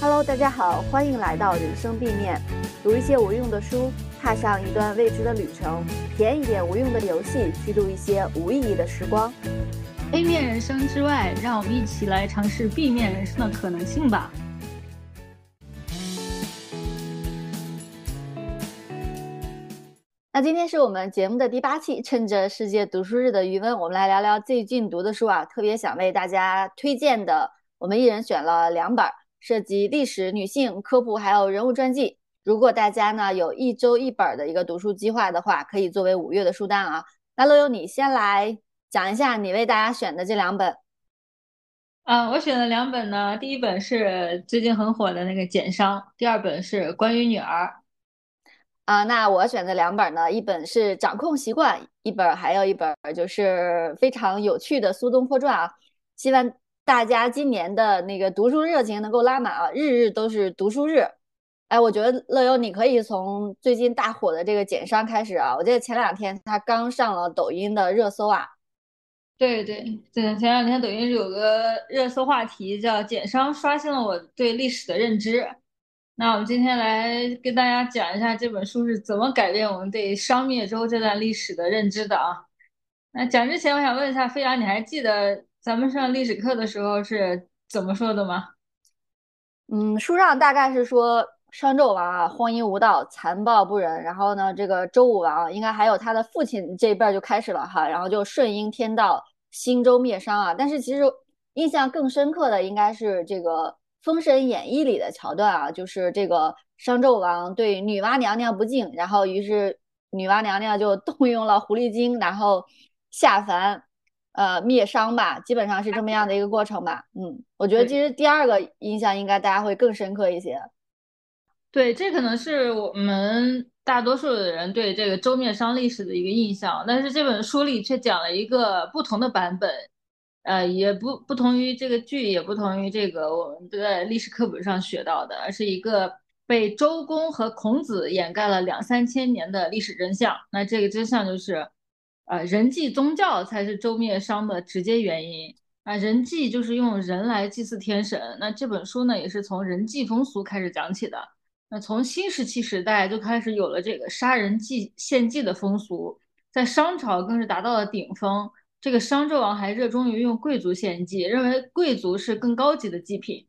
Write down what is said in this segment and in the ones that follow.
Hello，大家好，欢迎来到人生 B 面，读一些无用的书，踏上一段未知的旅程，体验一点无用的游戏，虚度一些无意义的时光。A 面人生之外，让我们一起来尝试 B 面人生的可能性吧。那今天是我们节目的第八期，趁着世界读书日的余温，我们来聊聊最近读的书啊。特别想为大家推荐的，我们一人选了两本，涉及历史、女性科普还有人物传记。如果大家呢有一周一本的一个读书计划的话，可以作为五月的书单啊。那乐悠，你先来讲一下你为大家选的这两本。啊，我选的两本呢，第一本是最近很火的那个《简商》，第二本是关于女儿。啊，那我选的两本呢，一本是《掌控习惯》，一本还有一本就是非常有趣的《苏东坡传》啊。希望大家今年的那个读书热情能够拉满啊，日日都是读书日。哎，我觉得乐悠你可以从最近大火的这个《简商》开始啊。我记得前两天他刚上了抖音的热搜啊。对对对，前两天抖音有个热搜话题叫“简商刷新了我对历史的认知”。那我们今天来跟大家讲一下这本书是怎么改变我们对商灭周这段历史的认知的啊。那讲之前，我想问一下飞扬，你还记得咱们上历史课的时候是怎么说的吗？嗯，书上大概是说商纣王啊荒淫无道、残暴不仁，然后呢，这个周武王应该还有他的父亲这一辈就开始了哈，然后就顺应天道，兴周灭商啊。但是其实印象更深刻的应该是这个《封神演义》里的桥段啊，就是这个商纣王对女娲娘娘不敬，然后于是女娲娘娘就 动用了狐狸精，然后下凡。呃，灭商吧，基本上是这么样的一个过程吧。嗯，我觉得其实第二个印象应该大家会更深刻一些。对，这可能是我们大多数的人对这个周灭商历史的一个印象，但是这本书里却讲了一个不同的版本，呃，也不不同于这个剧，也不同于这个我们都在历史课本上学到的，而是一个被周公和孔子掩盖了两三千年的历史真相。那这个真相就是。呃，人祭宗教才是周灭商的直接原因啊！人祭就是用人来祭祀天神。那这本书呢，也是从人祭风俗开始讲起的。那从新石器时代就开始有了这个杀人祭献祭的风俗，在商朝更是达到了顶峰。这个商纣王还热衷于用贵族献祭，认为贵族是更高级的祭品。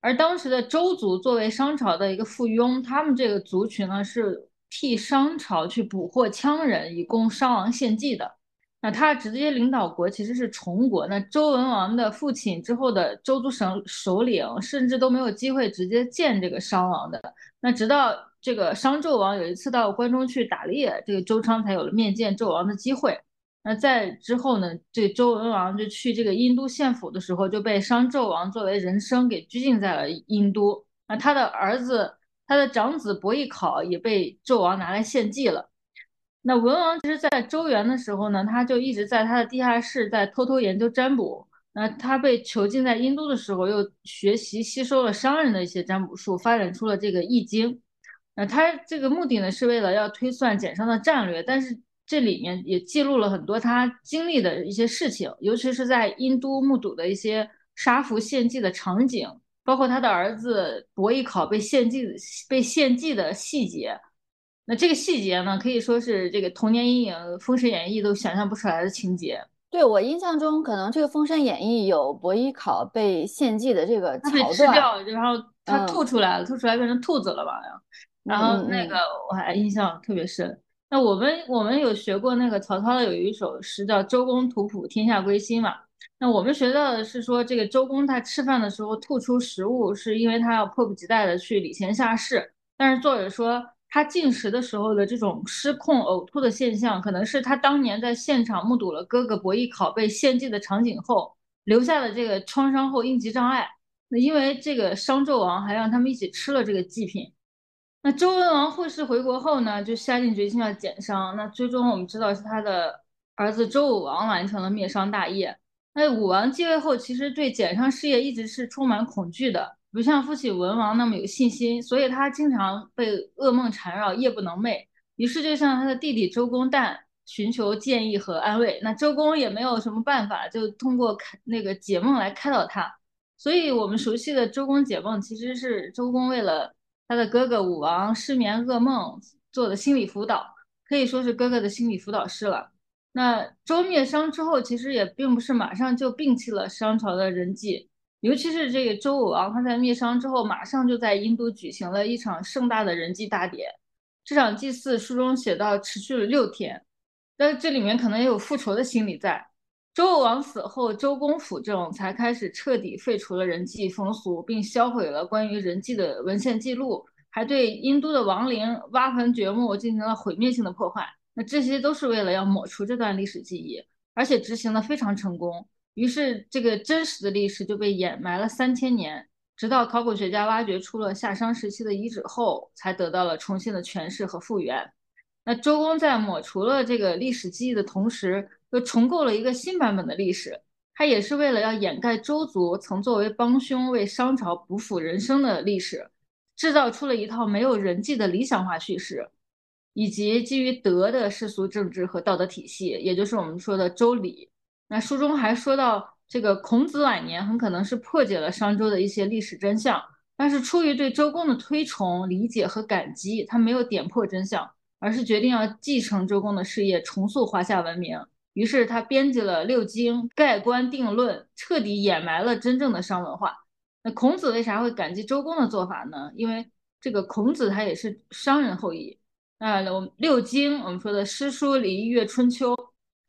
而当时的周族作为商朝的一个附庸，他们这个族群呢是。替商朝去捕获羌人，以供商王献祭的。那他直接领导国其实是崇国。那周文王的父亲之后的周族省首领，甚至都没有机会直接见这个商王的。那直到这个商纣王有一次到关中去打猎，这个周昌才有了面见纣王的机会。那在之后呢，这周文王就去这个殷都献俘的时候，就被商纣王作为人生给拘禁在了殷都。那他的儿子。他的长子伯邑考也被纣王拿来献祭了。那文王其实，在周元的时候呢，他就一直在他的地下室在偷偷研究占卜。那他被囚禁在殷都的时候，又学习吸收了商人的一些占卜术，发展出了这个易经。那他这个目的呢，是为了要推算简商的战略，但是这里面也记录了很多他经历的一些事情，尤其是在殷都目睹的一些杀俘献祭的场景。包括他的儿子伯邑考被献祭、被献祭的细节，那这个细节呢，可以说是这个童年阴影《封神演义》都想象不出来的情节。对我印象中，可能这个《封神演义》有伯邑考被献祭的这个桥被吃掉，然后他吐出来了，吐出来变成兔子了吧？然后那个我还印象特别深。那我们我们有学过那个曹操的有一首诗叫《周公吐哺，天下归心》嘛。那我们学到的是说，这个周公他吃饭的时候吐出食物，是因为他要迫不及待的去礼贤下士。但是作者说，他进食的时候的这种失控呕吐的现象，可能是他当年在现场目睹了哥哥伯邑考被献祭的场景后留下的这个创伤后应激障碍。那因为这个商纣王还让他们一起吃了这个祭品。那周文王会师回国后呢，就下定决心要减商。那最终我们知道是他的儿子周武王完成了灭商大业。那武王继位后，其实对减商事业一直是充满恐惧的，不像父亲文王那么有信心，所以他经常被噩梦缠绕，夜不能寐。于是就向他的弟弟周公旦寻求建议和安慰。那周公也没有什么办法，就通过开那个解梦来开导他。所以，我们熟悉的周公解梦，其实是周公为了他的哥哥武王失眠噩梦做的心理辅导，可以说是哥哥的心理辅导师了。那周灭商之后，其实也并不是马上就摒弃了商朝的人祭。尤其是这个周武王，他在灭商之后，马上就在殷都举行了一场盛大的人祭大典。这场祭祀书中写到，持续了六天。但这里面可能也有复仇的心理在。周武王死后，周公辅政，才开始彻底废除了人祭风俗，并销毁了关于人祭的文献记录，还对殷都的王陵挖坟掘墓进行了毁灭性的破坏。那这些都是为了要抹除这段历史记忆，而且执行的非常成功。于是，这个真实的历史就被掩埋了三千年，直到考古学家挖掘出了夏商时期的遗址后，才得到了重新的诠释和复原。那周公在抹除了这个历史记忆的同时，又重构了一个新版本的历史。他也是为了要掩盖周族曾作为帮凶为商朝补辅人生的历史，制造出了一套没有人际的理想化叙事，以及基于德的世俗政治和道德体系，也就是我们说的周礼。那书中还说到，这个孔子晚年很可能是破解了商周的一些历史真相，但是出于对周公的推崇、理解和感激，他没有点破真相，而是决定要继承周公的事业，重塑华夏文明。于是他编辑了六经，盖棺定论，彻底掩埋了真正的商文化。那孔子为啥会感激周公的做法呢？因为这个孔子他也是商人后裔。那我们六经，我们说的诗、书、礼、乐、春秋。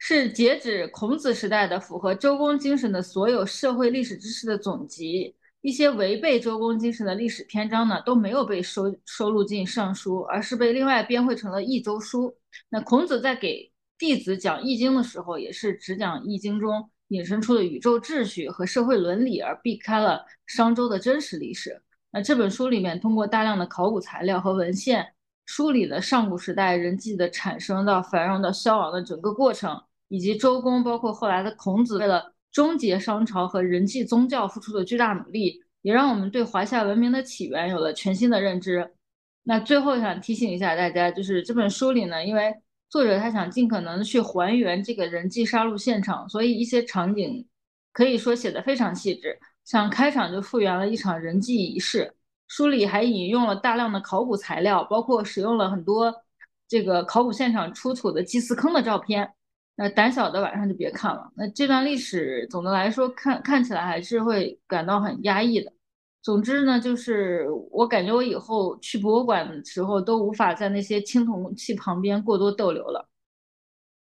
是截止孔子时代的符合周公精神的所有社会历史知识的总集。一些违背周公精神的历史篇章呢，都没有被收收录进《尚书》，而是被另外编汇成了《易周书》。那孔子在给弟子讲《易经》的时候，也是只讲《易经》中引申出的宇宙秩序和社会伦理，而避开了商周的真实历史。那这本书里面通过大量的考古材料和文献，梳理了上古时代人际的产生到繁荣到消亡的整个过程。以及周公，包括后来的孔子，为了终结商朝和人际宗教付出的巨大努力，也让我们对华夏文明的起源有了全新的认知。那最后想提醒一下大家，就是这本书里呢，因为作者他想尽可能去还原这个人际杀戮现场，所以一些场景可以说写的非常细致。像开场就复原了一场人祭仪式，书里还引用了大量的考古材料，包括使用了很多这个考古现场出土的祭祀坑的照片。那胆小的晚上就别看了。那这段历史总的来说看看起来还是会感到很压抑的。总之呢，就是我感觉我以后去博物馆的时候都无法在那些青铜器旁边过多逗留了。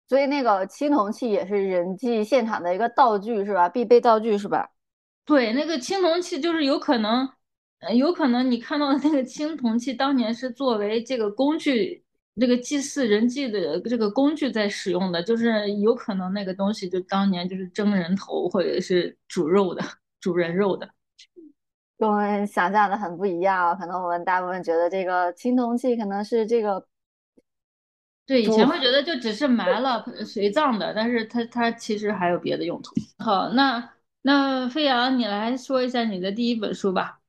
所以那个青铜器也是人际现场的一个道具是吧？必备道具是吧？对，那个青铜器就是有可能，有可能你看到的那个青铜器当年是作为这个工具。这个祭祀人祭的这个工具在使用的，就是有可能那个东西就当年就是蒸人头或者是煮肉的、煮人肉的，跟我们想象的很不一样。可能我们大部分觉得这个青铜器可能是这个，对，以前会觉得就只是埋了随葬的，但是它它其实还有别的用途。好，那那飞扬，你来说一下你的第一本书吧。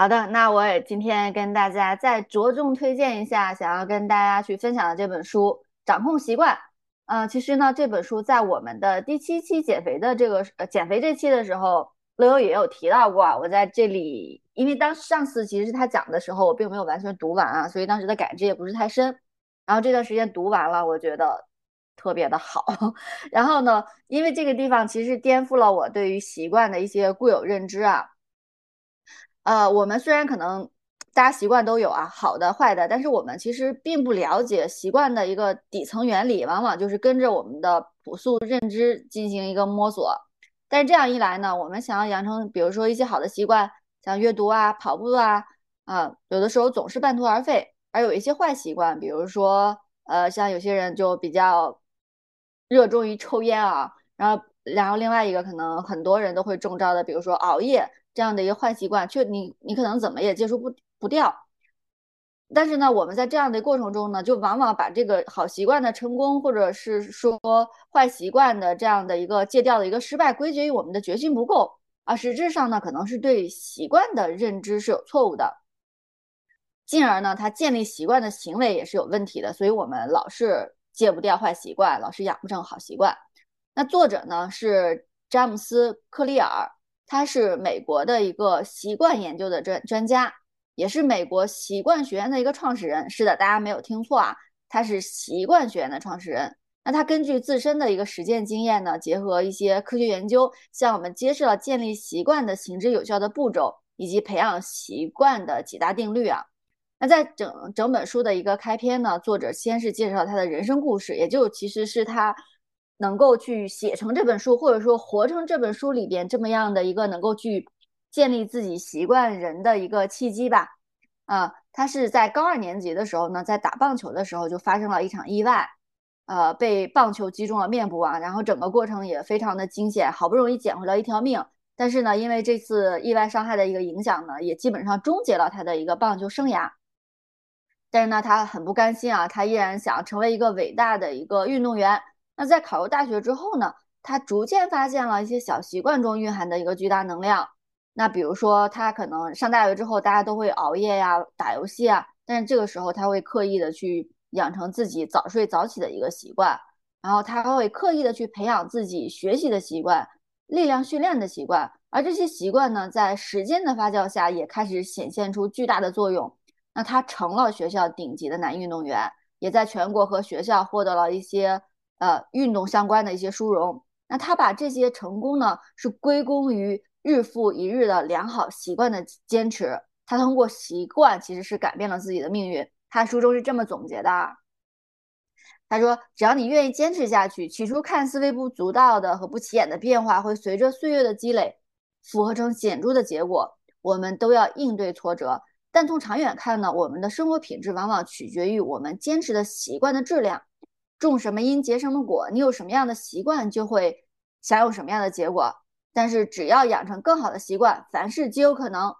好的，那我也今天跟大家再着重推荐一下，想要跟大家去分享的这本书《掌控习惯》。嗯，其实呢，这本书在我们的第七期减肥的这个呃减肥这期的时候，乐优也有提到过。我在这里，因为当上次其实他讲的时候，我并没有完全读完啊，所以当时的感知也不是太深。然后这段时间读完了，我觉得特别的好。然后呢，因为这个地方其实颠覆了我对于习惯的一些固有认知啊。呃，我们虽然可能大家习惯都有啊，好的、坏的，但是我们其实并不了解习惯的一个底层原理，往往就是跟着我们的朴素认知进行一个摸索。但是这样一来呢，我们想要养成，比如说一些好的习惯，像阅读啊、跑步啊，啊，有的时候总是半途而废。而有一些坏习惯，比如说，呃，像有些人就比较热衷于抽烟啊，然后，然后另外一个可能很多人都会中招的，比如说熬夜。这样的一个坏习惯，却你你可能怎么也接受不不掉。但是呢，我们在这样的过程中呢，就往往把这个好习惯的成功，或者是说坏习惯的这样的一个戒掉的一个失败，归结于我们的决心不够啊。实质上呢，可能是对习惯的认知是有错误的。进而呢，他建立习惯的行为也是有问题的，所以我们老是戒不掉坏习惯，老是养不成好习惯。那作者呢是詹姆斯·克利尔，他是美国的一个习惯研究的专专家，也是美国习惯学院的一个创始人。是的，大家没有听错啊，他是习惯学院的创始人。那他根据自身的一个实践经验呢，结合一些科学研究，向我们揭示了建立习惯的行之有效的步骤，以及培养习惯的几大定律啊。那在整整本书的一个开篇呢，作者先是介绍他的人生故事，也就其实是他能够去写成这本书，或者说活成这本书里边这么样的一个能够去建立自己习惯人的一个契机吧。啊，他是在高二年级的时候呢，在打棒球的时候就发生了一场意外，呃，被棒球击中了面部啊，然后整个过程也非常的惊险，好不容易捡回了一条命。但是呢，因为这次意外伤害的一个影响呢，也基本上终结了他的一个棒球生涯。但是呢，他很不甘心啊，他依然想成为一个伟大的一个运动员。那在考入大学之后呢，他逐渐发现了一些小习惯中蕴含的一个巨大能量。那比如说，他可能上大学之后，大家都会熬夜呀、打游戏啊，但是这个时候他会刻意的去养成自己早睡早起的一个习惯，然后他会刻意的去培养自己学习的习惯、力量训练的习惯，而这些习惯呢，在时间的发酵下，也开始显现出巨大的作用。那他成了学校顶级的男运动员，也在全国和学校获得了一些呃运动相关的一些殊荣。那他把这些成功呢，是归功于日复一日的良好习惯的坚持。他通过习惯其实是改变了自己的命运。他书中是这么总结的：他说，只要你愿意坚持下去，起初看似微不足道的和不起眼的变化，会随着岁月的积累，复合成显著的结果。我们都要应对挫折。但从长远看呢，我们的生活品质往往取决于我们坚持的习惯的质量。种什么因结什么果，你有什么样的习惯，就会享有什么样的结果。但是只要养成更好的习惯，凡事皆有可能。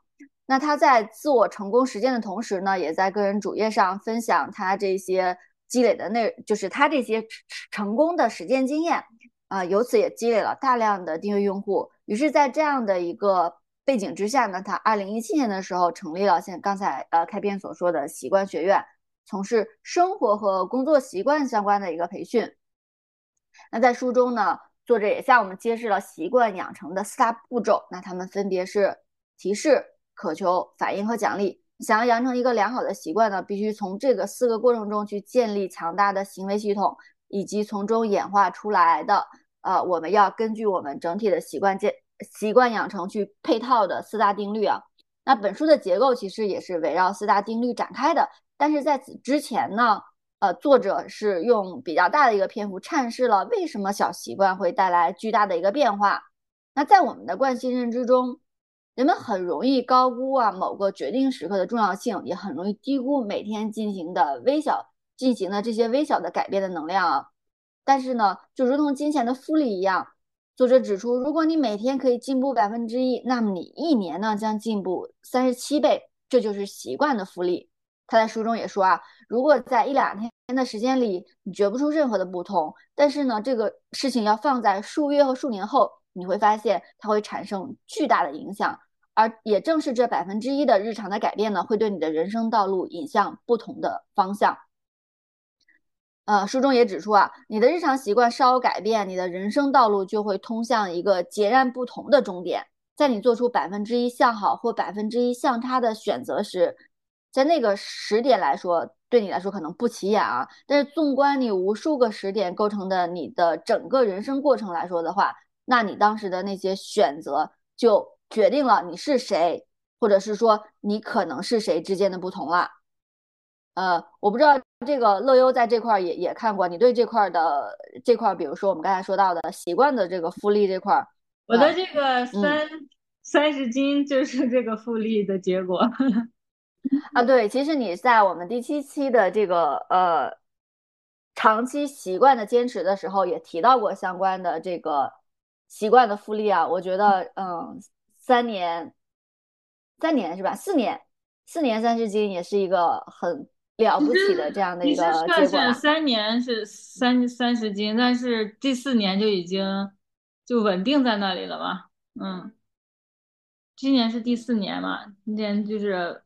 那他在自我成功实践的同时呢，也在个人主页上分享他这些积累的内，就是他这些成功的实践经验啊，由此也积累了大量的订阅用户。于是，在这样的一个。背景之下呢，他二零一七年的时候成立了像刚才呃开篇所说的习惯学院，从事生活和工作习惯相关的一个培训。那在书中呢，作者也向我们揭示了习惯养成的四大步骤。那他们分别是提示、渴求、反应和奖励。想要养成一个良好的习惯呢，必须从这个四个过程中去建立强大的行为系统，以及从中演化出来的呃，我们要根据我们整体的习惯建。习惯养成去配套的四大定律啊，那本书的结构其实也是围绕四大定律展开的。但是在此之前呢，呃，作者是用比较大的一个篇幅阐释了为什么小习惯会带来巨大的一个变化。那在我们的惯性认知中，人们很容易高估啊某个决定时刻的重要性，也很容易低估每天进行的微小进行的这些微小的改变的能量啊。但是呢，就如同金钱的复利一样。作者指出，如果你每天可以进步百分之一，那么你一年呢将进步三十七倍，这就是习惯的复利。他在书中也说啊，如果在一两天的时间里你觉不出任何的不同，但是呢，这个事情要放在数月和数年后，你会发现它会产生巨大的影响。而也正是这百分之一的日常的改变呢，会对你的人生道路引向不同的方向。呃，书中也指出啊，你的日常习惯稍有改变，你的人生道路就会通向一个截然不同的终点。在你做出百分之一向好或百分之一向差的选择时，在那个时点来说，对你来说可能不起眼啊。但是纵观你无数个时点构成的你的整个人生过程来说的话，那你当时的那些选择就决定了你是谁，或者是说你可能是谁之间的不同了。呃，我不知道这个乐优在这块也也看过，你对这块的这块，比如说我们刚才说到的习惯的这个复利这块，我的这个三三十斤就是这个复利的结果啊。对，其实你在我们第七期的这个呃长期习惯的坚持的时候，也提到过相关的这个习惯的复利啊。我觉得，嗯，三年，三年是吧？四年，四年三十斤也是一个很。了不起的这样的一个结果。三年是三三十斤，但是第四年就已经就稳定在那里了嘛？嗯，今年是第四年嘛？今年就是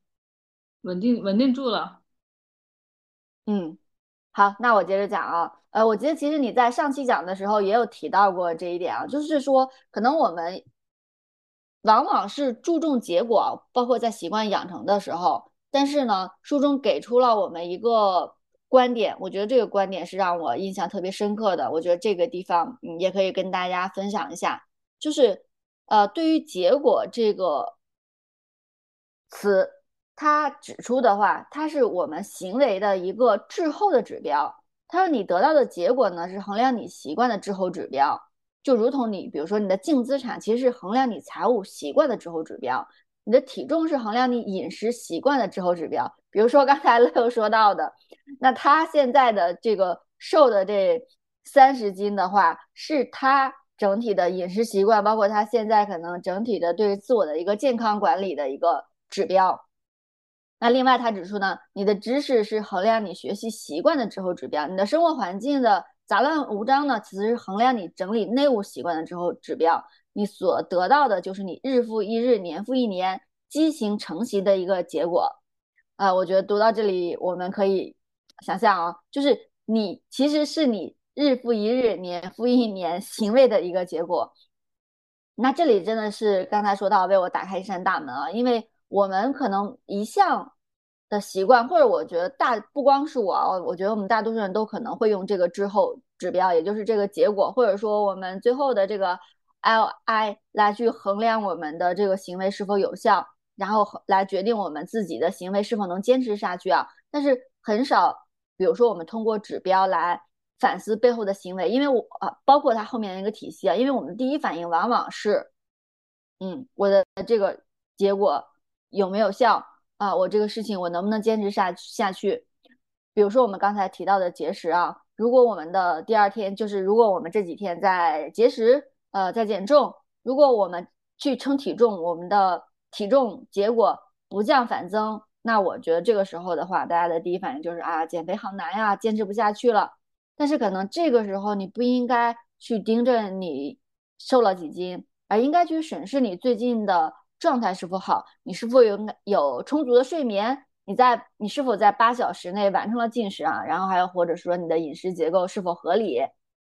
稳定稳定住了。嗯，好，那我接着讲啊。呃，我觉得其实你在上期讲的时候也有提到过这一点啊，就是说可能我们往往是注重结果，包括在习惯养成的时候，但是呢，书中给出了我们一个观点，我觉得这个观点是让我印象特别深刻的。我觉得这个地方嗯也可以跟大家分享一下，就是呃，对于结果这个词，它指出的话，它是我们行为的一个滞后的指标。他说你得到的结果呢，是衡量你习惯的滞后指标，就如同你比如说你的净资产其实是衡量你财务习惯的滞后指标，你的体重是衡量你饮食习惯的滞后指标。比如说刚才 乐乐说到的，那他现在的这个瘦的这三十斤的话，是他整体的饮食习惯，包括他现在可能整体的对自我的一个健康管理的一个指标。那另外，他指出呢，你的知识是衡量你学习习惯的滞后指标，你的生活环境的杂乱无章呢，其实是衡量你整理内务习惯的滞后指标。你所得到的就是你日复一日、年复一年畸形成习的一个结果。啊，我觉得读到这里，我们可以想象啊，就是你其实是你日复一日、年复一年行为的一个结果。那这里真的是刚才说到为我打开一扇大门啊，因为。我们可能一项的习惯，或者我觉得大不光是我，我觉得我们大多数人都可能会用这个之后指标，也就是这个结果，或者说我们最后的这个 Li 来去衡量我们的这个行为是否有效，然后来决定我们自己的行为是否能坚持下去啊。但是很少，比如说我们通过指标来反思背后的行为，因为我啊，包括它后面的一个体系啊，因为我们第一反应往往是，嗯，我的这个结果。有没有效啊？我这个事情我能不能坚持下下去？比如说我们刚才提到的节食啊，如果我们的第二天就是如果我们这几天在节食，呃，在减重，如果我们去称体重，我们的体重结果不降反增，那我觉得这个时候的话，大家的第一反应就是啊，减肥好难呀，坚持不下去了。但是可能这个时候你不应该去盯着你瘦了几斤，而应该去审视你最近的。状态是否好？你是否有有充足的睡眠？你在你是否在八小时内完成了进食啊？然后还有或者说你的饮食结构是否合理？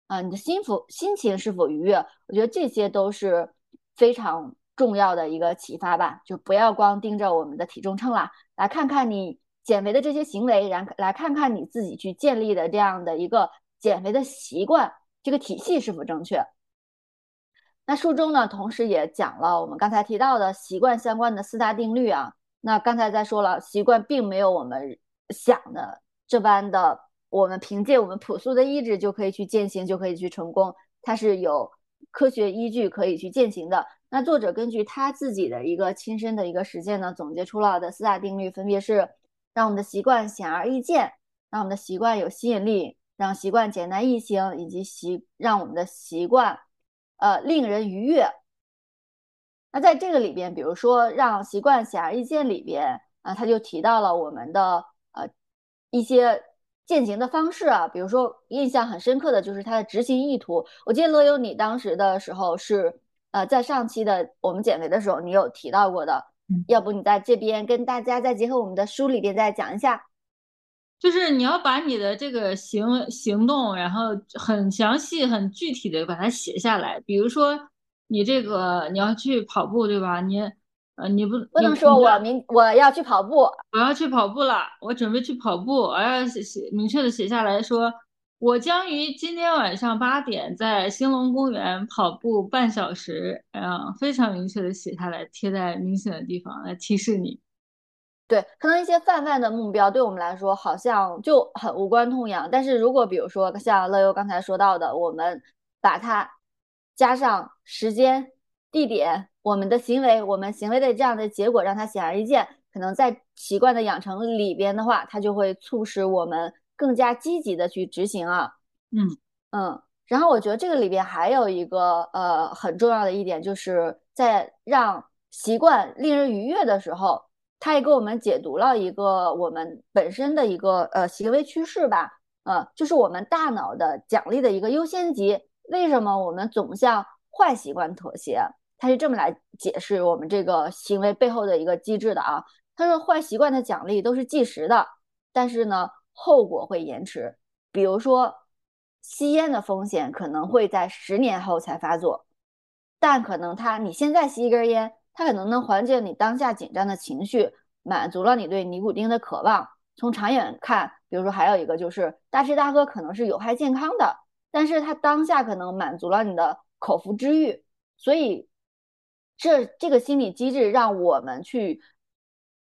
啊，你的心服心情是否愉悦？我觉得这些都是非常重要的一个启发吧。就不要光盯着我们的体重秤了，来看看你减肥的这些行为，然来看看你自己去建立的这样的一个减肥的习惯，这个体系是否正确。那书中呢，同时也讲了我们刚才提到的习惯相关的四大定律啊。那刚才在说了，习惯并没有我们想的这般的，我们凭借我们朴素的意志就可以去践行，就可以去成功。它是有科学依据可以去践行的。那作者根据他自己的一个亲身的一个实践呢，总结出了的四大定律，分别是让我们的习惯显而易见，让我们的习惯有吸引力，让习惯简单易行，以及习让我们的习惯。呃，令人愉悦。那在这个里边，比如说让习惯显而易见里边啊，他就提到了我们的呃一些践行的方式啊，比如说印象很深刻的就是它的执行意图。我记得乐优你当时的时候是呃在上期的我们减肥的时候，你有提到过的，要不你在这边跟大家再结合我们的书里边再讲一下。就是你要把你的这个行行动，然后很详细、很具体的把它写下来。比如说，你这个你要去跑步，对吧？你呃，你不不能说我明我要去跑步，我要去跑步了，我准备去跑步，我要写写明确的写下来说，我将于今天晚上八点在兴隆公园跑步半小时，嗯，非常明确的写下来，贴在明显的地方来提示你。对，可能一些泛泛的目标对我们来说好像就很无关痛痒，但是如果比如说像乐优刚才说到的，我们把它加上时间、地点、我们的行为、我们行为的这样的结果，让它显而易见，可能在习惯的养成里边的话，它就会促使我们更加积极的去执行啊。嗯嗯，然后我觉得这个里边还有一个呃很重要的一点，就是在让习惯令人愉悦的时候。他也给我们解读了一个我们本身的一个呃行为趋势吧，呃，就是我们大脑的奖励的一个优先级。为什么我们总向坏习惯妥协？他是这么来解释我们这个行为背后的一个机制的啊。他说坏习惯的奖励都是即时的，但是呢，后果会延迟。比如说，吸烟的风险可能会在十年后才发作，但可能他你现在吸一根烟，它可能能缓解你当下紧张的情绪，满足了你对尼古丁的渴望。从长远看，比如说还有一个就是大吃大喝可能是有害健康的，但是它当下可能满足了你的口腹之欲，所以这这个心理机制让我们去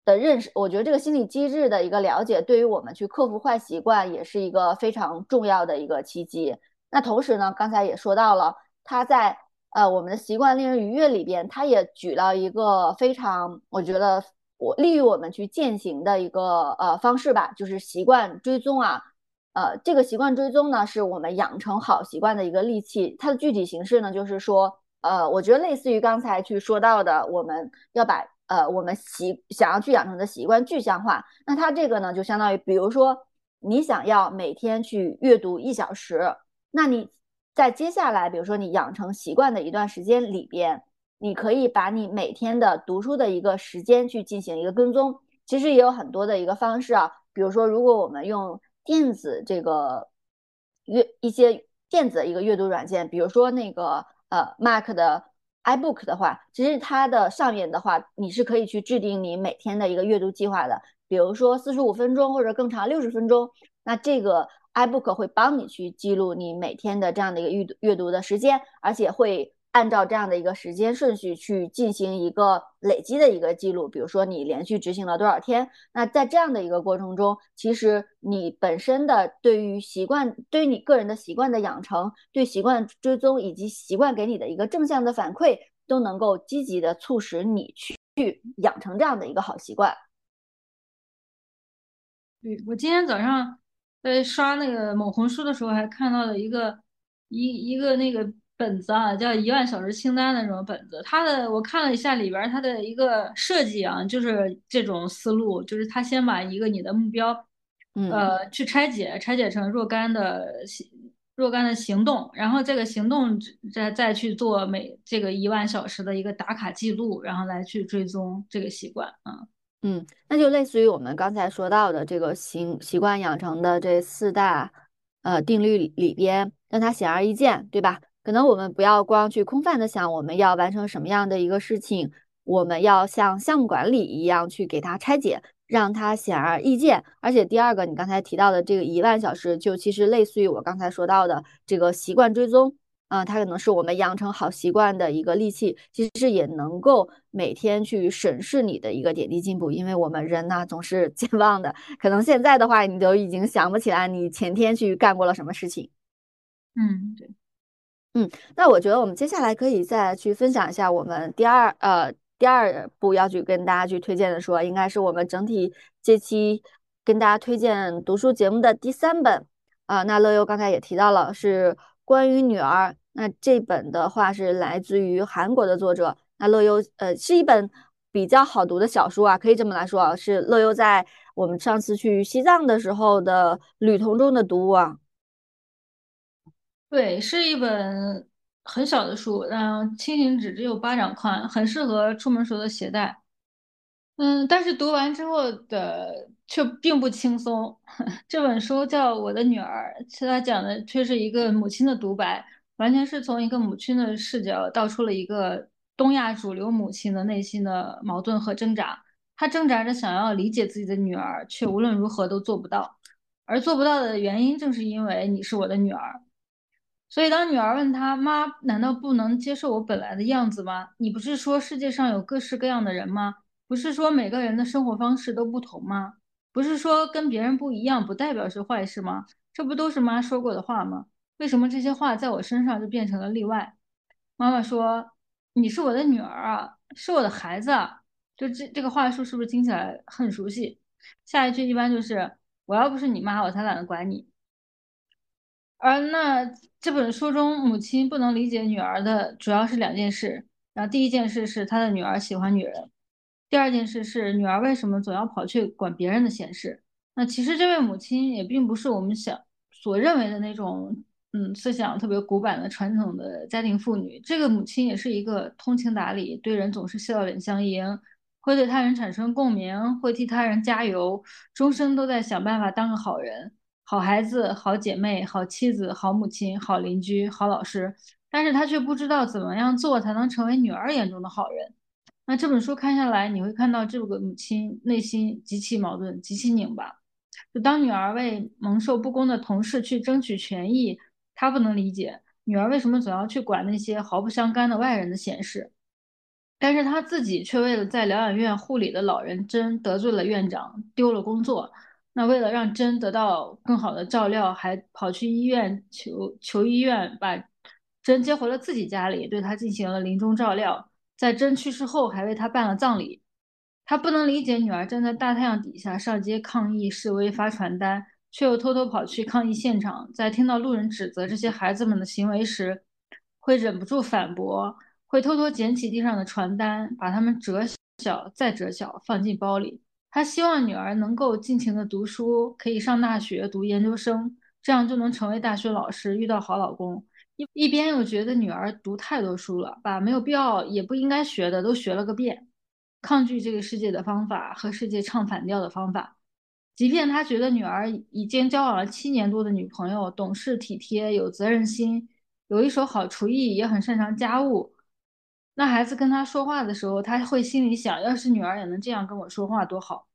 的认识，我觉得这个心理机制的一个了解，对于我们去克服坏习惯也是一个非常重要的一个契机。那同时呢，刚才也说到了，他在呃我们的习惯令人愉悦里边，他也举了一个非常我觉得。我利于我们去践行的一个呃方式吧，就是习惯追踪啊，呃，这个习惯追踪呢，是我们养成好习惯的一个利器。它的具体形式呢，就是说，呃，我觉得类似于刚才去说到的，我们要把呃我们习想要去养成的习惯具象化。那它这个呢，就相当于，比如说你想要每天去阅读一小时，那你在接下来，比如说你养成习惯的一段时间里边。你可以把你每天的读书的一个时间去进行一个跟踪，其实也有很多的一个方式啊，比如说如果我们用电子这个阅一些电子的一个阅读软件，比如说那个呃 Mac 的 iBook 的话，其实它的上面的话，你是可以去制定你每天的一个阅读计划的，比如说四十五分钟或者更长六十分钟，那这个 iBook 会帮你去记录你每天的这样的一个阅读阅读的时间，而且会。按照这样的一个时间顺序去进行一个累积的一个记录，比如说你连续执行了多少天，那在这样的一个过程中，其实你本身的对于习惯，对于你个人的习惯的养成，对习惯追踪以及习惯给你的一个正向的反馈，都能够积极的促使你去去养成这样的一个好习惯。对我今天早上在刷那个某红书的时候，还看到了一个一一个那个。本子啊，叫一万小时清单的那种本子。它的我看了一下里边它的一个设计啊，就是这种思路，就是他先把一个你的目标，呃，去拆解，拆解成若干的行若干的行动，然后这个行动再再去做每这个一万小时的一个打卡记录，然后来去追踪这个习惯啊。嗯，嗯那就类似于我们刚才说到的这个习习惯养成的这四大呃定律里边，让它显而易见，对吧？可能我们不要光去空泛的想我们要完成什么样的一个事情，我们要像项目管理一样去给它拆解，让它显而易见。而且第二个，你刚才提到的这个一万小时，就其实类似于我刚才说到的这个习惯追踪，啊，它可能是我们养成好习惯的一个利器，其实也能够每天去审视你的一个点滴进步。因为我们人呢总是健忘的，可能现在的话你都已经想不起来你前天去干过了什么事情。嗯，对。嗯，那我觉得我们接下来可以再去分享一下我们第二呃第二步要去跟大家去推荐的书，应该是我们整体这期跟大家推荐读书节目的第三本啊。那乐优刚才也提到了是关于女儿，那这本的话是来自于韩国的作者。那乐优呃是一本比较好读的小书啊，可以这么来说啊，是乐优在我们上次去西藏的时候的旅途中的读物啊。对，是一本很小的书，然后轻型纸只有巴掌宽，很适合出门时候的携带。嗯，但是读完之后的却并不轻松。这本书叫《我的女儿》，其实讲的却是一个母亲的独白，完全是从一个母亲的视角道出了一个东亚主流母亲的内心的矛盾和挣扎。她挣扎着想要理解自己的女儿，却无论如何都做不到，而做不到的原因正是因为你是我的女儿。所以，当女儿问她：“妈，难道不能接受我本来的样子吗？你不是说世界上有各式各样的人吗？不是说每个人的生活方式都不同吗？不是说跟别人不一样不代表是坏事吗？这不都是妈说过的话吗？为什么这些话在我身上就变成了例外？”妈妈说：“你是我的女儿啊，是我的孩子啊。”就这这个话术是不是听起来很熟悉？下一句一般就是：“我要不是你妈，我才懒得管你。”而那这本书中，母亲不能理解女儿的主要是两件事。然后第一件事是她的女儿喜欢女人，第二件事是女儿为什么总要跑去管别人的闲事。那其实这位母亲也并不是我们想所认为的那种，嗯，思想特别古板的传统的家庭妇女。这个母亲也是一个通情达理、对人总是笑脸相迎、会对他人产生共鸣，会替他人加油，终生都在想办法当个好人、好孩子、好姐妹、好妻子、好母亲、好邻居、好老师。但是她却不知道怎么样做才能成为女儿眼中的好人。那这本书看下来，你会看到这个母亲内心极其矛盾、极其拧巴。就当女儿为蒙受不公的同事去争取权益，她不能理解女儿为什么总要去管那些毫不相干的外人的闲事。但是她自己却为了在疗养院护理的老人珍得罪了院长，丢了工作。那为了让珍得到更好的照料，还跑去医院求求医院把珍接回了自己家里，对她进行了临终照料。在珍去世后，还为她办了葬礼。他不能理解女儿站在大太阳底下上街抗议示威发传单，却又偷偷跑去抗议现场。在听到路人指责这些孩子们的行为时，会忍不住反驳，会偷偷捡起地上的传单，把它们折小再折小，放进包里。他希望女儿能够尽情的读书，可以上大学读研究生，这样就能成为大学老师，遇到好老公。一一边又觉得女儿读太多书了，把没有必要也不应该学的都学了个遍。抗拒这个世界的方法和世界唱反调的方法，即便他觉得女儿已经交往了七年多的女朋友懂事体贴、有责任心，有一手好厨艺，也很擅长家务。那孩子跟他说话的时候，他会心里想：要是女儿也能这样跟我说话多好。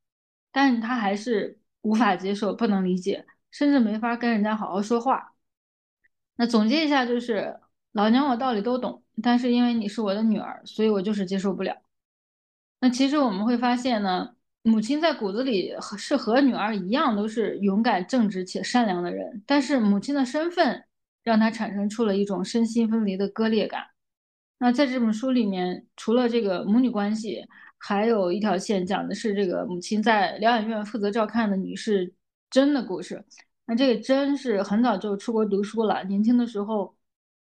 但是他还是无法接受，不能理解，甚至没法跟人家好好说话。那总结一下就是：老娘我道理都懂，但是因为你是我的女儿，所以我就是接受不了。那其实我们会发现呢，母亲在骨子里和是和女儿一样，都是勇敢、正直且善良的人。但是母亲的身份让她产生出了一种身心分离的割裂感。那在这本书里面，除了这个母女关系，还有一条线讲的是这个母亲在疗养院负责照看的女士珍的故事。那这个珍是很早就出国读书了，年轻的时候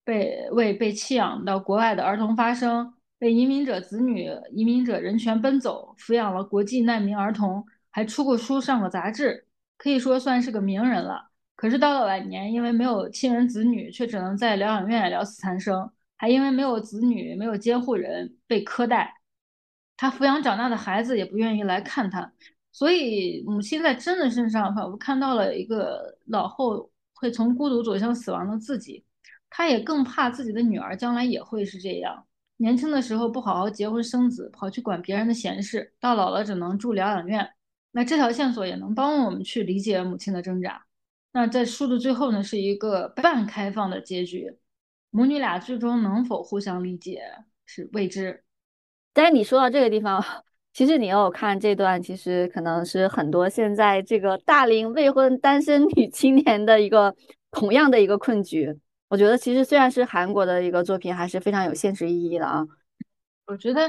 被为被弃养到国外的儿童发声。为移民者子女、移民者人权奔走，抚养了国际难民儿童，还出过书、上过杂志，可以说算是个名人了。可是到了晚年，因为没有亲人子女，却只能在疗养院聊死残生，还因为没有子女、没有监护人被苛待。他抚养长大的孩子也不愿意来看他，所以母亲在真的身上仿佛看到了一个老后会从孤独走向死亡的自己。他也更怕自己的女儿将来也会是这样。年轻的时候不好好结婚生子，跑去管别人的闲事，到老了只能住疗养院。那这条线索也能帮我们去理解母亲的挣扎。那在书的最后呢，是一个半开放的结局，母女俩最终能否互相理解是未知。但是你说到这个地方，其实你要看这段，其实可能是很多现在这个大龄未婚单身女青年的一个同样的一个困局。我觉得其实虽然是韩国的一个作品，还是非常有现实意义的啊。我觉得，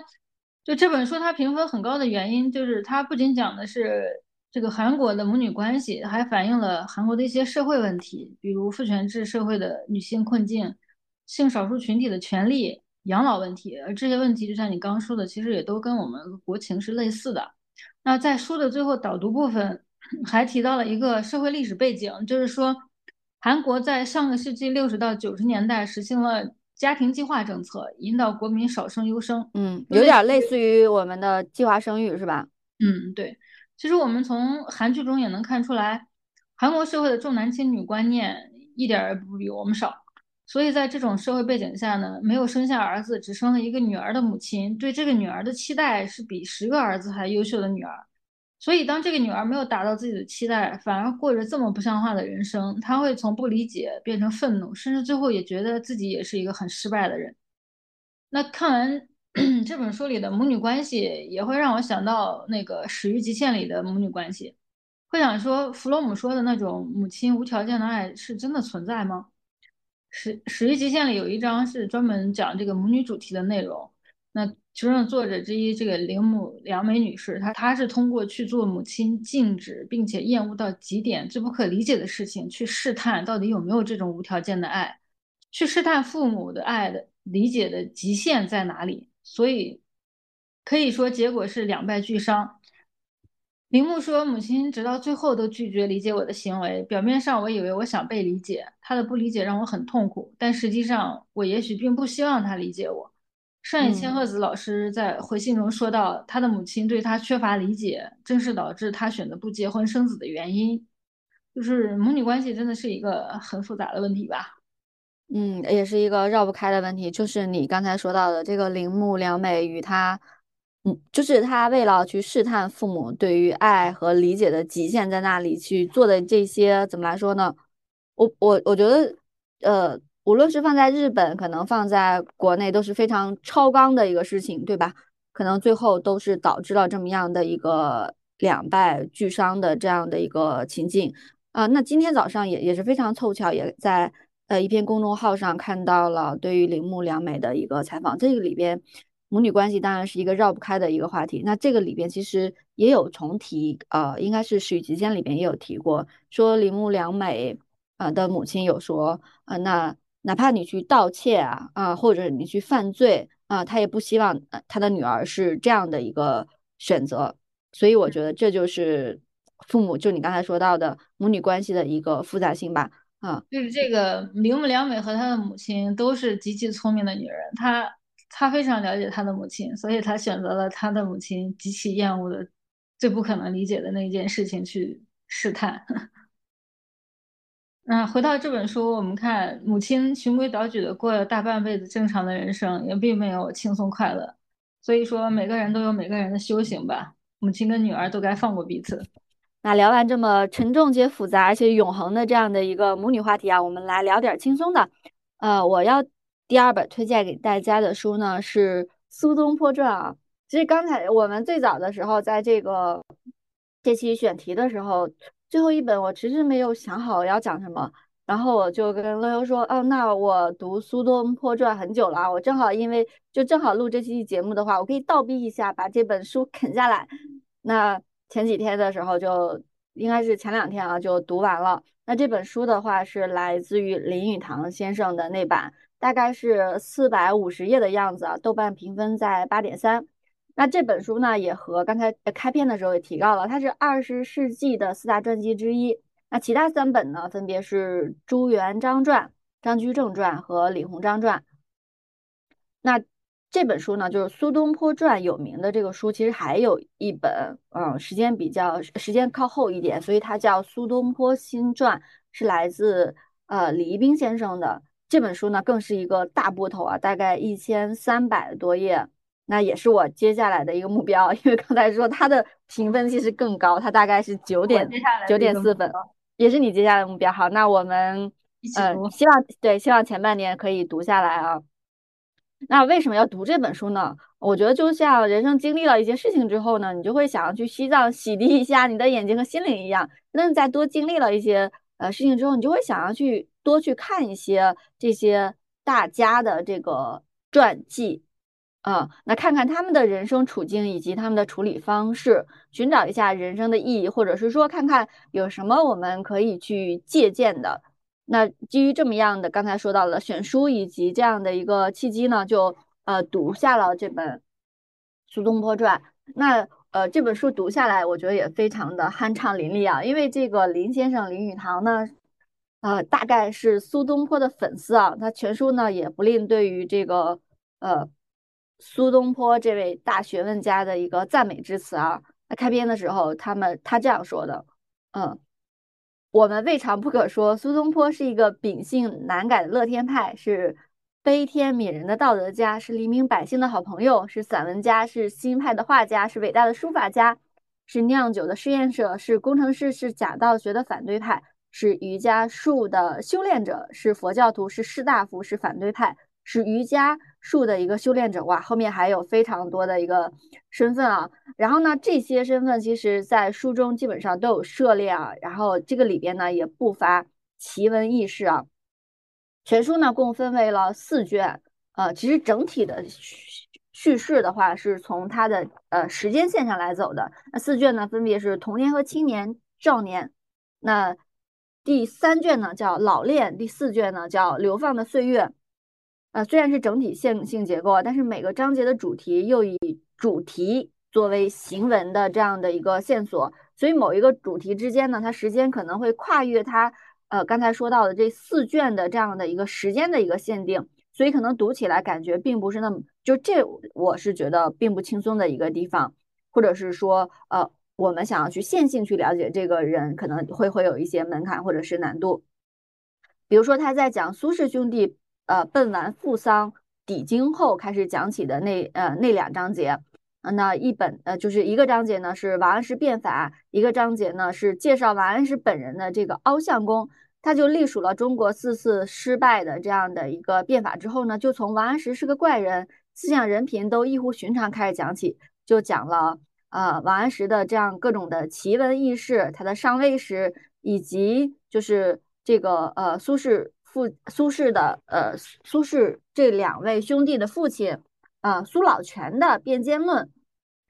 就这本书它评分很高的原因，就是它不仅讲的是这个韩国的母女关系，还反映了韩国的一些社会问题，比如父权制社会的女性困境、性少数群体的权利、养老问题。而这些问题，就像你刚刚说的，其实也都跟我们国情是类似的。那在书的最后导读部分，还提到了一个社会历史背景，就是说。韩国在上个世纪六十到九十年代实行了家庭计划政策，引导国民少生优生。嗯，有点类似于我们的计划生育，是吧？嗯，对。其实我们从韩剧中也能看出来，韩国社会的重男轻女观念一点也不比我们少。所以在这种社会背景下呢，没有生下儿子，只生了一个女儿的母亲，对这个女儿的期待是比十个儿子还优秀的女儿。所以，当这个女儿没有达到自己的期待，反而过着这么不像话的人生，她会从不理解变成愤怒，甚至最后也觉得自己也是一个很失败的人。那看完 这本书里的母女关系，也会让我想到那个《始于极限》里的母女关系，会想说，弗洛姆说的那种母亲无条件的爱是真的存在吗？《始始于极限》里有一章是专门讲这个母女主题的内容。那其中的作者之一，这个铃木良美女士，她她是通过去做母亲禁止并且厌恶到极点、最不可理解的事情，去试探到底有没有这种无条件的爱，去试探父母的爱的理解的极限在哪里。所以可以说，结果是两败俱伤。铃木说，母亲直到最后都拒绝理解我的行为。表面上，我以为我想被理解，她的不理解让我很痛苦，但实际上，我也许并不希望她理解我。上野千鹤子老师在回信中说到，他的母亲对他缺乏理解，正是导致他选择不结婚生子的原因。就是母女关系真的是一个很复杂的问题吧？嗯，也是一个绕不开的问题。就是你刚才说到的这个铃木良美与她，嗯，就是她为了去试探父母对于爱和理解的极限，在那里去做的这些，怎么来说呢？我我我觉得，呃。无论是放在日本，可能放在国内都是非常超纲的一个事情，对吧？可能最后都是导致了这么样的一个两败俱伤的这样的一个情境啊。那今天早上也也是非常凑巧，也在呃一篇公众号上看到了对于铃木良美的一个采访。这个里边母女关系当然是一个绕不开的一个话题。那这个里边其实也有重提，呃，应该是《始于极限》里边也有提过，说铃木良美啊的母亲有说啊那。哪怕你去盗窃啊啊，或者你去犯罪啊，他也不希望他的女儿是这样的一个选择。所以我觉得这就是父母，就你刚才说到的母女关系的一个复杂性吧。啊，就是这个铃木良美和她的母亲都是极其聪明的女人，她她非常了解她的母亲，所以她选择了她的母亲极其厌恶的、最不可能理解的那件事情去试探。那回到这本书，我们看母亲循规蹈矩的过了大半辈子正常的人生，也并没有轻松快乐。所以说，每个人都有每个人的修行吧。母亲跟女儿都该放过彼此。那聊完这么沉重且复杂而且永恒的这样的一个母女话题啊，我们来聊点轻松的。呃，我要第二本推荐给大家的书呢是《苏东坡传》啊。其实刚才我们最早的时候，在这个这期选题的时候。最后一本我迟迟没有想好要讲什么，然后我就跟乐优说，哦，那我读《苏东坡传》很久了，我正好因为就正好录这期节目的话，我可以倒逼一下，把这本书啃下来。那前几天的时候就应该是前两天啊，就读完了。那这本书的话是来自于林语堂先生的那版，大概是四百五十页的样子啊，豆瓣评分在八点三。那这本书呢，也和刚才开篇的时候也提到了，它是二十世纪的四大传记之一。那其他三本呢，分别是朱元璋传、张居正传和李鸿章传。那这本书呢，就是苏东坡传有名的这个书，其实还有一本，嗯，时间比较时间靠后一点，所以它叫苏东坡新传，是来自呃李一冰先生的这本书呢，更是一个大部头啊，大概一千三百多页。那也是我接下来的一个目标，因为刚才说它的评分其实更高，它大概是九点九点四分，也是你接下来的目标。好，那我们嗯，希望对，希望前半年可以读下来啊。那为什么要读这本书呢？我觉得就像人生经历了一些事情之后呢，你就会想要去西藏洗涤一下你的眼睛和心灵一样。那你再多经历了一些呃事情之后，你就会想要去多去看一些这些大家的这个传记。啊，那看看他们的人生处境以及他们的处理方式，寻找一下人生的意义，或者是说看看有什么我们可以去借鉴的。那基于这么样的刚才说到了选书以及这样的一个契机呢，就呃读下了这本《苏东坡传》。那呃这本书读下来，我觉得也非常的酣畅淋漓啊，因为这个林先生林语堂呢，呃大概是苏东坡的粉丝啊，他全书呢也不吝对于这个呃。苏东坡这位大学问家的一个赞美之词啊，那开篇的时候，他们他这样说的，嗯，我们未尝不可说，苏东坡是一个秉性难改的乐天派，是悲天悯人的道德家，是黎民百姓的好朋友，是散文家，是新派的画家，是伟大的书法家，是酿酒的实验者，是工程师，是假道学的反对派，是瑜伽术的修炼者，是佛教徒，是士大夫，是反对派。是瑜伽术的一个修炼者哇，后面还有非常多的一个身份啊。然后呢，这些身份其实在书中基本上都有涉猎啊。然后这个里边呢也不乏奇闻异事啊。全书呢共分为了四卷，呃，其实整体的叙叙事的话是从它的呃时间线上来走的。那四卷呢分别是童年和青年、少年。那第三卷呢叫老练，第四卷呢叫流放的岁月。呃，虽然是整体线性结构，但是每个章节的主题又以主题作为行文的这样的一个线索，所以某一个主题之间呢，它时间可能会跨越它，呃，刚才说到的这四卷的这样的一个时间的一个限定，所以可能读起来感觉并不是那么就这，我是觉得并不轻松的一个地方，或者是说呃，我们想要去线性去了解这个人，可能会会有一些门槛或者是难度。比如说他在讲苏轼兄弟呃奔完父丧抵京后开始讲起的那呃那两章节。那一本呃，就是一个章节呢是王安石变法，一个章节呢是介绍王安石本人的这个凹相功。他就隶属了中国四次失败的这样的一个变法之后呢，就从王安石是个怪人，思想人品都异乎寻常开始讲起，就讲了呃王安石的这样各种的奇闻异事，他的上位史，以及就是这个呃苏轼父苏轼的呃苏轼这两位兄弟的父亲。啊，苏老泉的辩奸论，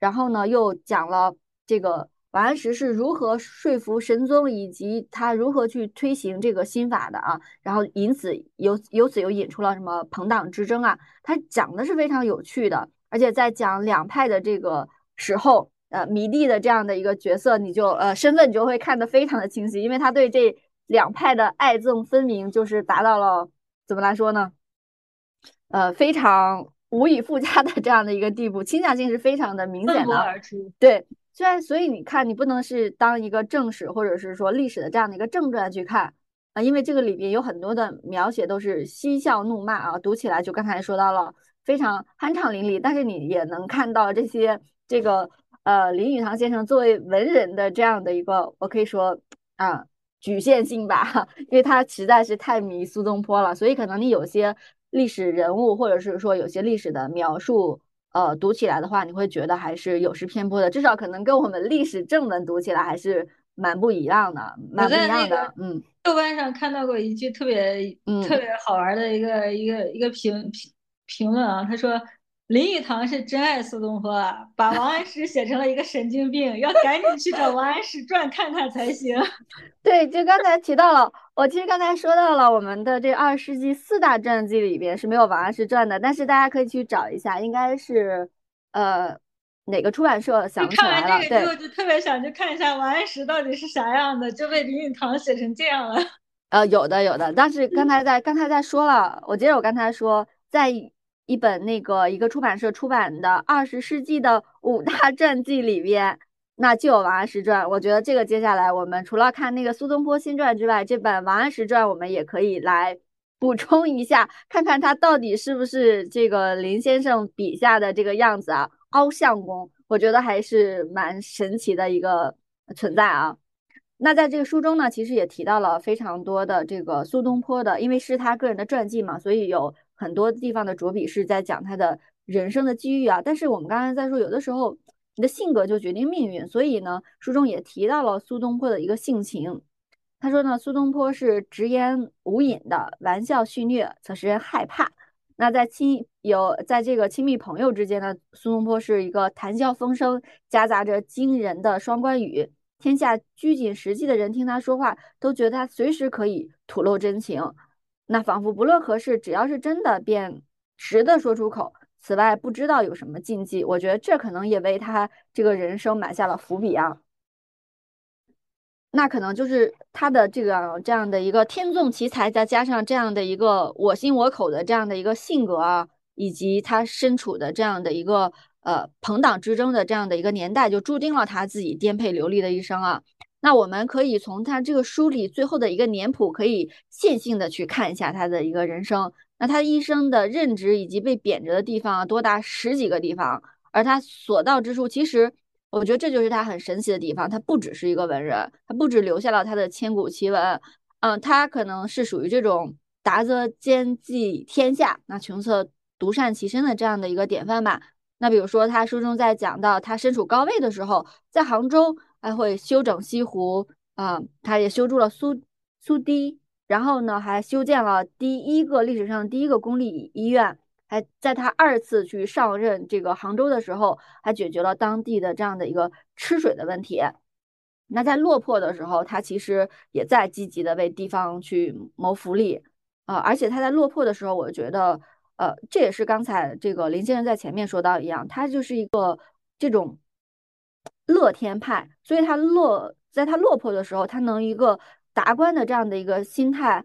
然后呢，又讲了这个王安石是如何说服神宗，以及他如何去推行这个新法的啊，然后因此由由此又引出了什么朋党之争啊，他讲的是非常有趣的，而且在讲两派的这个时候，呃，迷弟的这样的一个角色，你就呃身份你就会看得非常的清晰，因为他对这两派的爱憎分明，就是达到了怎么来说呢？呃，非常。无以复加的这样的一个地步，倾向性是非常的明显的。对，虽然所以你看，你不能是当一个正史或者是说历史的这样的一个正传去看啊，因为这个里边有很多的描写都是嬉笑怒骂啊，读起来就刚才说到了非常酣畅淋漓。但是你也能看到这些这个呃林语堂先生作为文人的这样的一个，我可以说啊局限性吧，因为他实在是太迷苏东坡了，所以可能你有些。历史人物，或者是说有些历史的描述，呃，读起来的话，你会觉得还是有失偏颇的，至少可能跟我们历史正文读起来还是蛮不一样的，蛮不一样的。嗯，豆瓣上看到过一句特别特别好玩的一个一个一个评评评论啊，他说。林语堂是真爱苏东坡啊，把王安石写成了一个神经病，要赶紧去找王安石传看看才行。对，就刚才提到了，我其实刚才说到了我们的这二十世纪四大传记里边是没有王安石传的，但是大家可以去找一下，应该是呃哪个出版社想起来了。看完这个之后，就特别想去看一下王安石到底是啥样的，就被林语堂写成这样了。呃，有的有的，但是刚才在刚才在说了，我接着我刚才说在。一本那个一个出版社出版的二十世纪的五大传记里边，那就有王安石传。我觉得这个接下来我们除了看那个苏东坡新传之外，这本王安石传我们也可以来补充一下，看看他到底是不是这个林先生笔下的这个样子啊？凹相公，我觉得还是蛮神奇的一个存在啊。那在这个书中呢，其实也提到了非常多的这个苏东坡的，因为是他个人的传记嘛，所以有。很多地方的着笔是在讲他的人生的机遇啊，但是我们刚才在说，有的时候你的性格就决定命运，所以呢，书中也提到了苏东坡的一个性情。他说呢，苏东坡是直言无隐的，玩笑戏谑，则使人害怕。那在亲有在这个亲密朋友之间呢，苏东坡是一个谈笑风生，夹杂着惊人的双关语，天下拘谨实际的人听他说话，都觉得他随时可以吐露真情。那仿佛不论何事，只要是真的，便实的说出口。此外，不知道有什么禁忌。我觉得这可能也为他这个人生埋下了伏笔啊。那可能就是他的这个这样的一个天纵奇才，再加上这样的一个我心我口的这样的一个性格啊，以及他身处的这样的一个呃朋党之争的这样的一个年代，就注定了他自己颠沛流离的一生啊。那我们可以从他这个书里最后的一个年谱，可以线性的去看一下他的一个人生。那他一生的任职以及被贬谪的地方多达十几个地方，而他所到之处，其实我觉得这就是他很神奇的地方。他不只是一个文人，他不止留下了他的千古奇文，嗯，他可能是属于这种达则兼济天下，那穷则独善其身的这样的一个典范吧。那比如说他书中在讲到他身处高位的时候，在杭州。还会修整西湖啊，他也修筑了苏苏堤，然后呢，还修建了第一个历史上第一个公立医院，还在他二次去上任这个杭州的时候，还解决了当地的这样的一个吃水的问题。那在落魄的时候，他其实也在积极的为地方去谋福利啊，而且他在落魄的时候，我觉得，呃，这也是刚才这个林先生在前面说到一样，他就是一个这种。乐天派，所以他落在他落魄的时候，他能一个达观的这样的一个心态，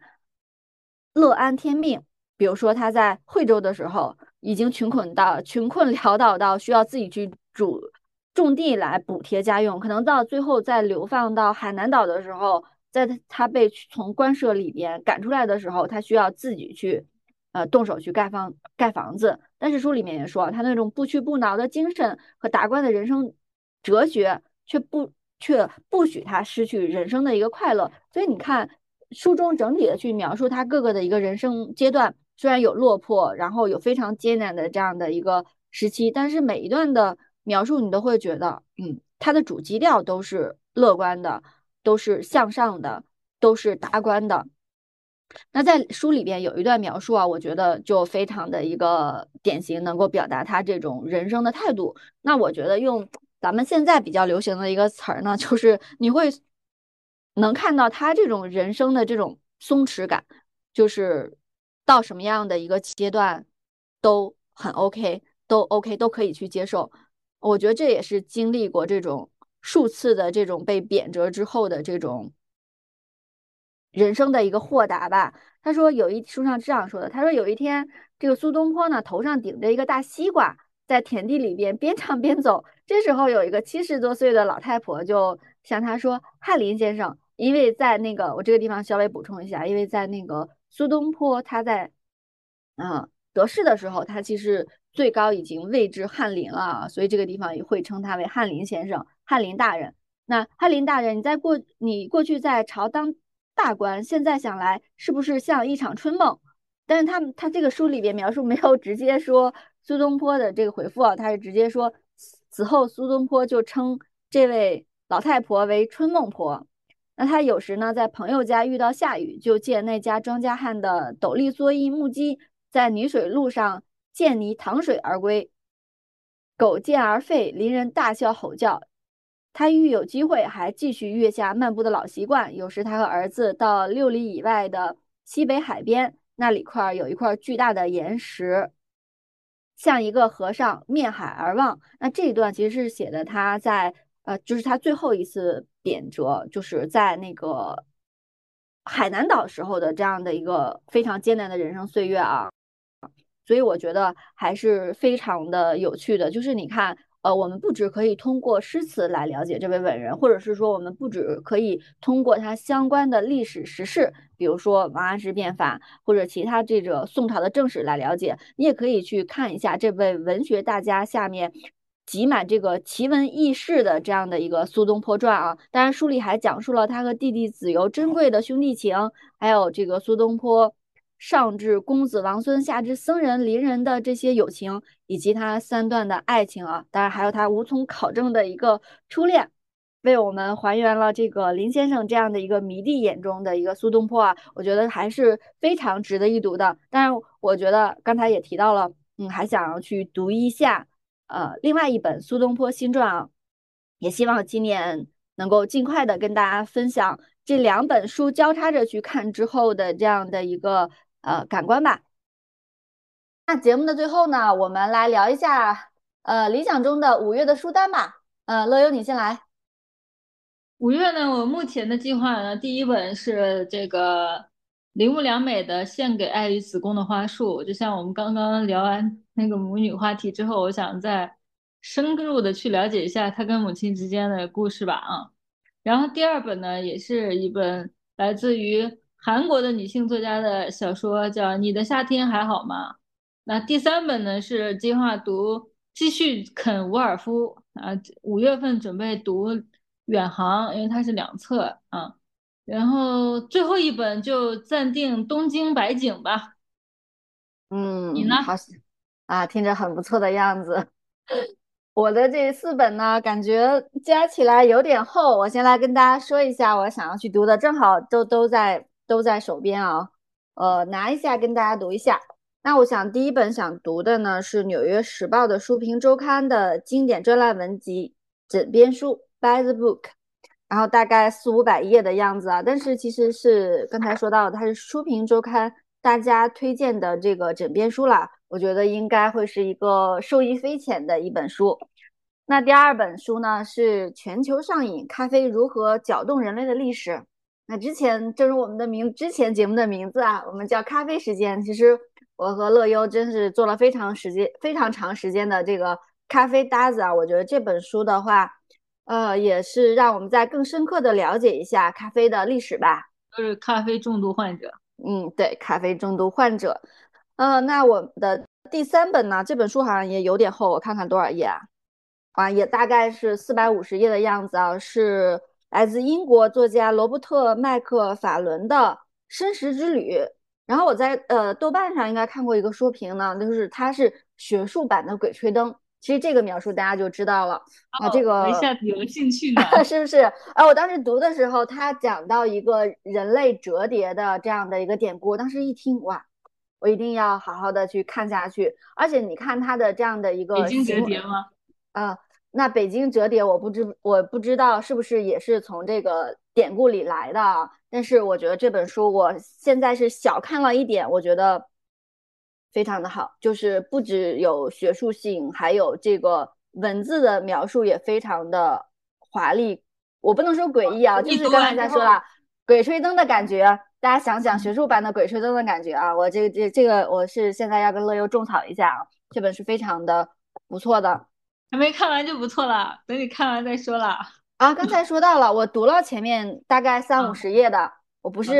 乐安天命比如说他在惠州的时候，已经穷困到穷困潦倒到需要自己去主种地来补贴家用，可能到最后再流放到海南岛的时候，在他他被从官舍里边赶出来的时候，他需要自己去呃动手去盖房盖房子。但是书里面也说，他那种不屈不挠的精神和达观的人生哲学，却不却不许他失去人生的一个快乐。所以你看，书中整体的去描述他各个的一个人生阶段。虽然有落魄，然后有非常艰难的这样的一个时期，但是每一段的描述你都会觉得，嗯，它的主基调都是乐观的，都是向上的，都是达观的。那在书里边有一段描述啊，我觉得就非常的一个典型，能够表达他这种人生的态度。那我觉得用咱们现在比较流行的一个词儿呢，就是你会能看到他这种人生的这种松弛感，就是。到什么样的一个阶段都很 OK，都 OK，都可以去接受。我觉得这也是经历过这种数次的这种被贬谪之后的这种人生的一个豁达吧。他说有一书上这样说的，他说有一天这个苏东坡呢头上顶着一个大西瓜，在田地里边边唱边走。这时候有一个七十多岁的老太婆就向他说：“翰林先生，因为在那个我这个地方稍微补充一下，因为在那个。”苏东坡他在嗯得势的时候，他其实最高已经位至翰林了，所以这个地方也会称他为翰林先生、翰林大人。那翰林大人，你在过你过去在朝当大官，现在想来是不是像一场春梦？但是他他这个书里边描述没有直接说苏东坡的这个回复啊，他是直接说此后苏东坡就称这位老太婆为春梦婆。那他有时呢，在朋友家遇到下雨，就借那家庄稼汉的斗笠蓑衣木屐，在泥水路上见泥淌水而归。狗见而吠，邻人大笑吼叫。他遇有机会，还继续月下漫步的老习惯。有时他和儿子到六里以外的西北海边，那里块有一块巨大的岩石，像一个和尚面海而望。那这一段其实是写的他在。呃，就是他最后一次贬谪，就是在那个海南岛时候的这样的一个非常艰难的人生岁月啊，所以我觉得还是非常的有趣的。就是你看，呃，我们不只可以通过诗词来了解这位伟人，或者是说我们不只可以通过他相关的历史时事，比如说王安石变法或者其他这个宋朝的正史来了解，你也可以去看一下这位文学大家下面。集满这个奇闻异事的这样的一个苏东坡传啊，当然书里还讲述了他和弟弟子由珍贵的兄弟情，还有这个苏东坡上至公子王孙，下至僧人邻人的这些友情，以及他三段的爱情啊，当然还有他无从考证的一个初恋，为我们还原了这个林先生这样的一个迷弟眼中的一个苏东坡啊，我觉得还是非常值得一读的。当然，我觉得刚才也提到了，嗯，还想要去读一下。呃，另外一本《苏东坡新传》啊，也希望今年能够尽快的跟大家分享这两本书交叉着去看之后的这样的一个呃感官吧。那节目的最后呢，我们来聊一下呃理想中的五月的书单吧。呃，乐优你先来。五月呢，我目前的计划呢，第一本是这个铃木良美的《献给爱与子宫的花束》，就像我们刚刚聊完。那个母女话题之后，我想再深入的去了解一下她跟母亲之间的故事吧啊。然后第二本呢，也是一本来自于韩国的女性作家的小说，叫《你的夏天还好吗》。那第三本呢是计划读继续啃伍尔夫啊，五月份准备读远航，因为它是两册啊。然后最后一本就暂定东京白景吧。嗯，你呢？好。啊，听着很不错的样子。我的这四本呢，感觉加起来有点厚。我先来跟大家说一下，我想要去读的，正好都都在都在手边啊。呃，拿一下跟大家读一下。那我想第一本想读的呢，是《纽约时报》的书评周刊的经典专栏文集枕边书 （By the Book），然后大概四五百页的样子啊。但是其实是刚才说到，它是书评周刊大家推荐的这个枕边书啦。我觉得应该会是一个受益匪浅的一本书。那第二本书呢是《全球上瘾：咖啡如何搅动人类的历史》。那之前正如我们的名之前节目的名字啊，我们叫咖啡时间。其实我和乐优真是做了非常时间非常长时间的这个咖啡搭子啊。我觉得这本书的话，呃，也是让我们再更深刻的了解一下咖啡的历史吧。就是咖啡重度患者。嗯，对，咖啡重度患者。呃，那我的第三本呢？这本书好像也有点厚，我看看多少页啊？啊，也大概是四百五十页的样子啊，是来自英国作家罗伯特·麦克法伦的《生食之旅》。然后我在呃豆瓣上应该看过一个书评呢，就是它是学术版的《鬼吹灯》。其实这个描述大家就知道了啊，这个一下子有了兴趣呢，是不是？啊，我当时读的时候，他讲到一个人类折叠的这样的一个典故，当时一听哇，我一定要好好的去看下去。而且你看他的这样的一个已经折叠吗？啊。那北京折叠，我不知我不知道是不是也是从这个典故里来的，但是我觉得这本书我现在是小看了一点，我觉得非常的好，就是不只有学术性，还有这个文字的描述也非常的华丽。我不能说诡异啊，就是刚才在说了《鬼吹灯》的感觉，大家想想学术版的《鬼吹灯》的感觉啊，我这个这这个我是现在要跟乐优种草一下啊，这本是非常的不错的。还没看完就不错了，等你看完再说了。啊，刚才说到了，我读了前面大概三五十页的，我不是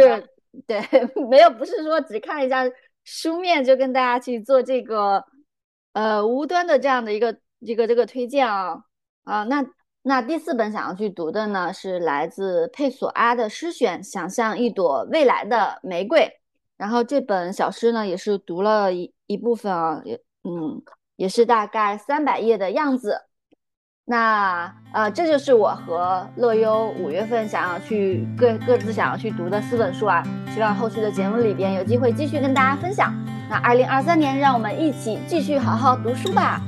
对，没有，不是说只看一下书面就跟大家去做这个呃无端的这样的一个一个这个推荐啊啊，那那第四本想要去读的呢是来自佩索阿的诗选《想象一朵未来的玫瑰》，然后这本小诗呢也是读了一一部分啊，也嗯。也是大概三百页的样子，那呃，这就是我和乐优五月份想要去各各自想要去读的四本书啊，希望后续的节目里边有机会继续跟大家分享。那二零二三年，让我们一起继续好好读书吧。